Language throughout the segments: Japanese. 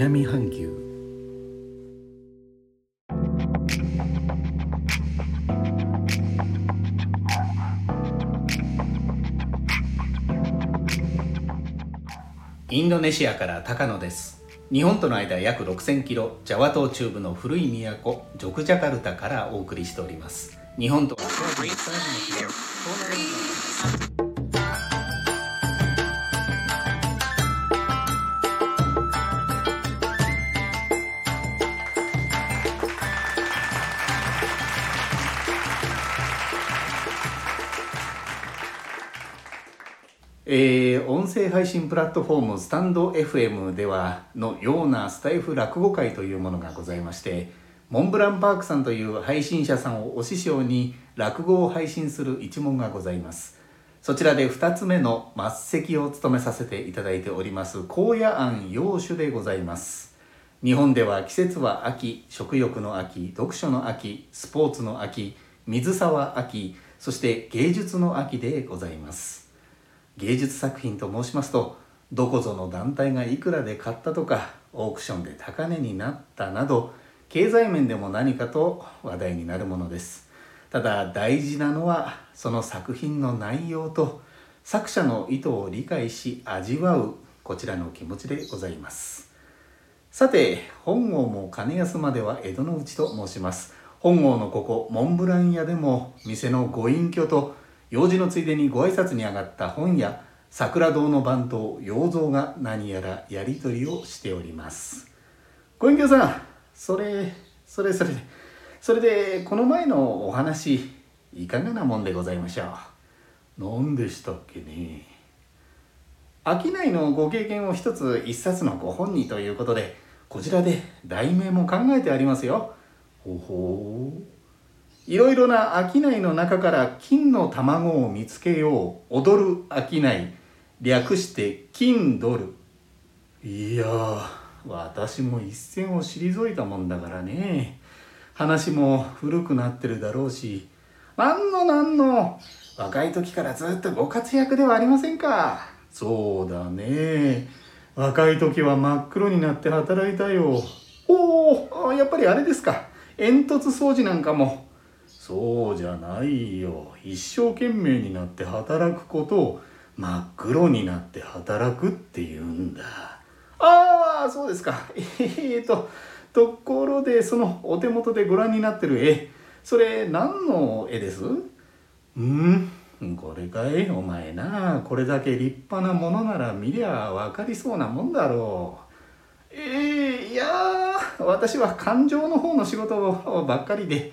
南半球。インドネシアから高野です。日本との間約6000キロジャワ島中部の古い都ジョクジャカルタからお送りしております。日本とは。えー、音声配信プラットフォームスタンド FM ではのようなスタイフ落語会というものがございましてモンブランパークさんという配信者さんをお師匠に落語を配信する一門がございます。そちらで2つ目の末席を務めさせていただいております高野庵洋酒でございます。日本では季節は秋食欲の秋読書の秋スポーツの秋水沢秋そして芸術の秋でございます。芸術作品と申しますとどこぞの団体がいくらで買ったとかオークションで高値になったなど経済面でも何かと話題になるものです。ただ大事なのはその作品の内容と作者の意図を理解し味わうこちらの気持ちでございます。さて本郷も金安までは江戸の内と申します。本郷のここモンブラン屋でも店のご隠居と用事のついでにご挨拶に上がった本屋桜堂の番頭洋蔵が何やらやり取りをしております。ご隠居さんそれそれそれそれでこの前のお話いかがなもんでございましょう？何でしたっけね？商いのご経験を一つ一冊のご本にということでこちらで題名も考えてありますよ。ほほういろいろな商いの中から金の卵を見つけよう。踊る商い。略して金ドル。いや私も一線を退いたもんだからね。話も古くなってるだろうし。なんのなんの若い時からずっとご活躍ではありませんか。そうだね。若い時は真っ黒になって働いたよ。おおやっぱりあれですか。煙突掃除なんかも。そうじゃないよ。一生懸命になって働くことを真っ黒になって働くって言うんだ。ああそうですか。えー、とところでそのお手元でご覧になってる絵。それ何の絵です？うんこれかい？お前なこれだけ立派なものなら見りゃ分かりそうなもんだろう。えー、いや私は感情の方の仕事ばっかりで。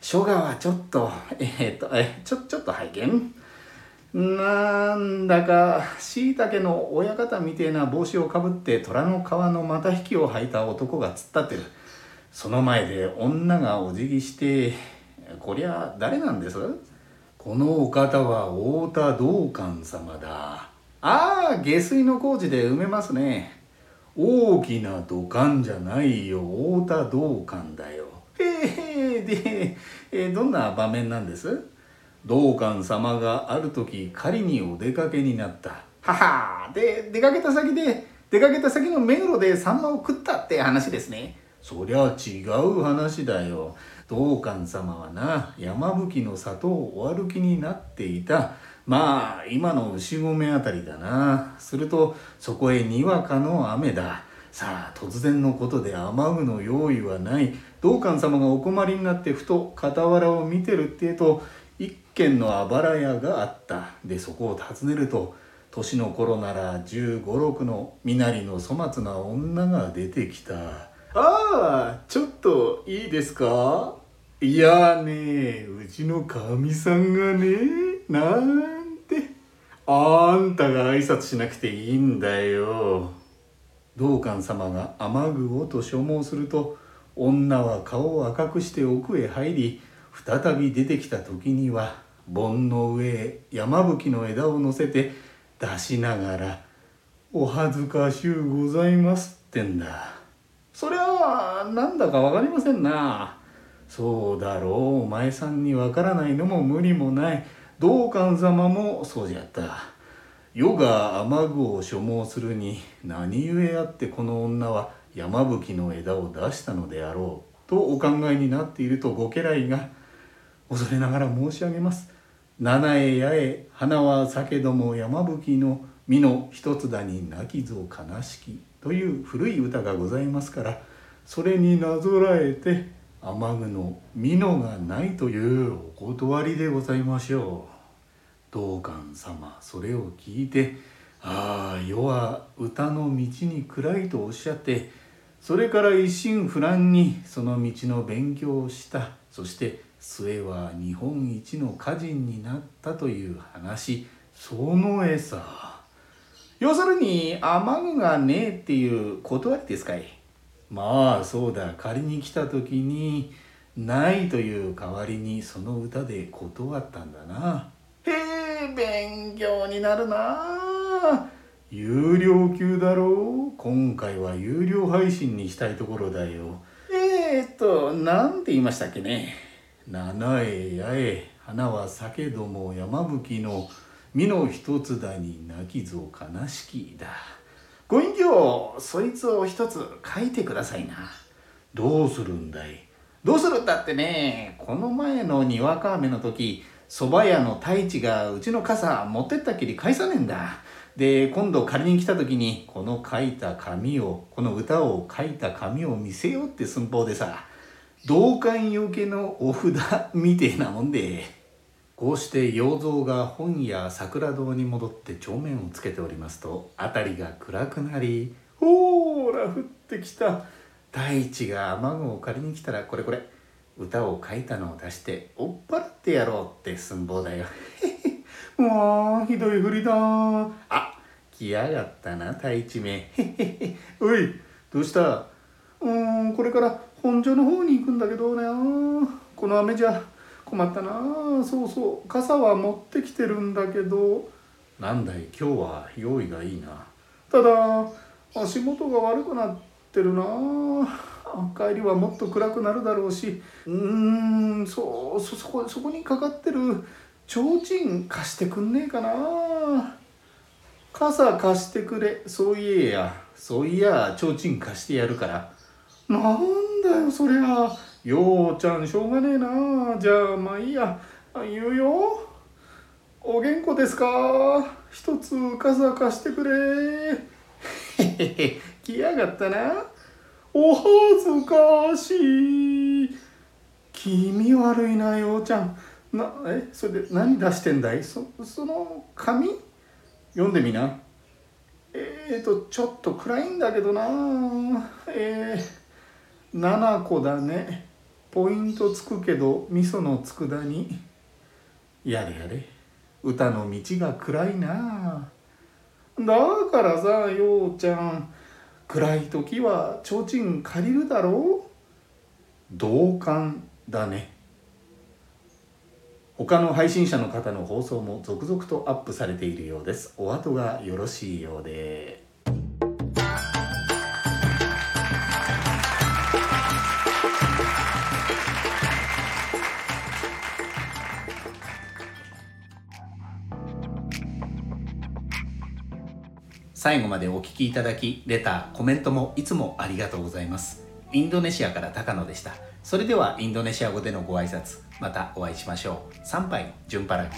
書画はちょっと、えー、っと、え、ちょ、ちょっと拝見。なんだか、しいたけの親方みてえな帽子をかぶって虎の皮の股引きを履いた男が突っ立ってる。その前で女がお辞儀して、こりゃ誰なんです？このお方は太田道館様だ。ああ、下水の工事で埋めますね。大きな土管じゃないよ、太田道館だよ。へえで、えー、どんな場面なんです？道館様がある時狩りにお出かけになった。ははで出かけた先で出かけた先の目黒でサンマを食ったって話ですね。そりゃ違う話だよ。道館様はな山吹の里をお歩きになっていた。まあ今の牛込あたりだな。するとそこへにわかの雨だ。さあ突然のことで雨具の用意はない道館様がお困りになってふと傍らを見てるってえと一軒のあばら屋があったでそこを訪ねると年の頃なら1 5 6の身なりの粗末な女が出てきた「ああちょっといいですか?」いやねうちのかみさんがねなんてあんたが挨拶しなくていいんだよ。道館様が雨具をと所望すると女は顔を赤くして奥へ入り再び出てきた時には盆の上へ山吹の枝を乗せて出しながら「お恥ずかしゅうございます」ってんだ。それはなんだか分かりませんな。そうだろうお前さんに分からないのも無理もない。道館様もそうじゃった。世が雨具を所望するに何故あってこの女は山吹の枝を出したのであろうとお考えになっているとご家来が恐れながら申し上げます七重八重花は酒ども山吹の実の一つだに泣きぞ悲しきという古い歌がございますからそれになぞらえて雨具の美濃がないというお断りでございましょう。道観様それを聞いて「ああ世は歌の道に暗い」とおっしゃってそれから一心不乱にその道の勉強をした。そして末は日本一の歌人になったという話。その絵さ要するに雨具がねえっていう断りですかい。まあそうだ。仮に来た時にないという代わりにその歌で断ったんだな。勉強になるな。有料級だろう。今回は有料配信にしたいところだよ。えー、っと何て言いましたっけね。七重八重。花は酒ども山吹の身の一つだに泣きぞ悲しきだ。ご隠居そいつを一つ書いてくださいな。どうするんだい。どうするったってねこの前のにわか雨の時蕎麦屋の太一がうちの傘持ってったきり返さねえんだ。で今度借りに来た時にこの書いた紙をこの歌を書いた紙を見せようって寸法でさ同感よけのお札みてえなもんでこうして洋蔵が本屋桜堂に戻って帳面をつけておりますと辺りが暗くなりほーら降ってきた。太一が雨具を借りに来たらこれこれ。歌を書いたのを出して追っ払ってやろうって寸法だよ。もうひどいふりだ。あ来やがったな太一め。おいどうした？うんこれから本所の方に行くんだけどねこの雨じゃ困ったな。そうそう傘は持ってきてるんだけど。なんだい今日は用意がいいな。ただ足元が悪くなってるな帰りはもっと暗くなるだろうしうーんそうそそこそこにかかってる提灯貸してくんねえかな。傘貸してくれ。そういえやそういや提灯貸してやるから。なんだよそりゃ。ようちゃんしょうがねえな。じゃあまあいいや。言うよ。お元気ですか。一つ傘貸してくれ。へへへ来やがったな。お恥ずかしい。気味悪いなようちゃん。なえそれで何出してんだい？そその紙？読んでみな。えーとちょっと暗いんだけどな。えー、7個だね。ポイントつくけど味噌の佃煮。やれやれ。歌の道が暗いな。だからさようちゃん。暗い時は提灯借りるだろう。同感だね。他の配信者の方の放送も続々とアップされているようです。お後がよろしいようで。最後までお聞きいただきレターコメントもいつもありがとうございます。インドネシアから高野でした。それではインドネシア語でのご挨拶またお会いしましょう。参拝順払い。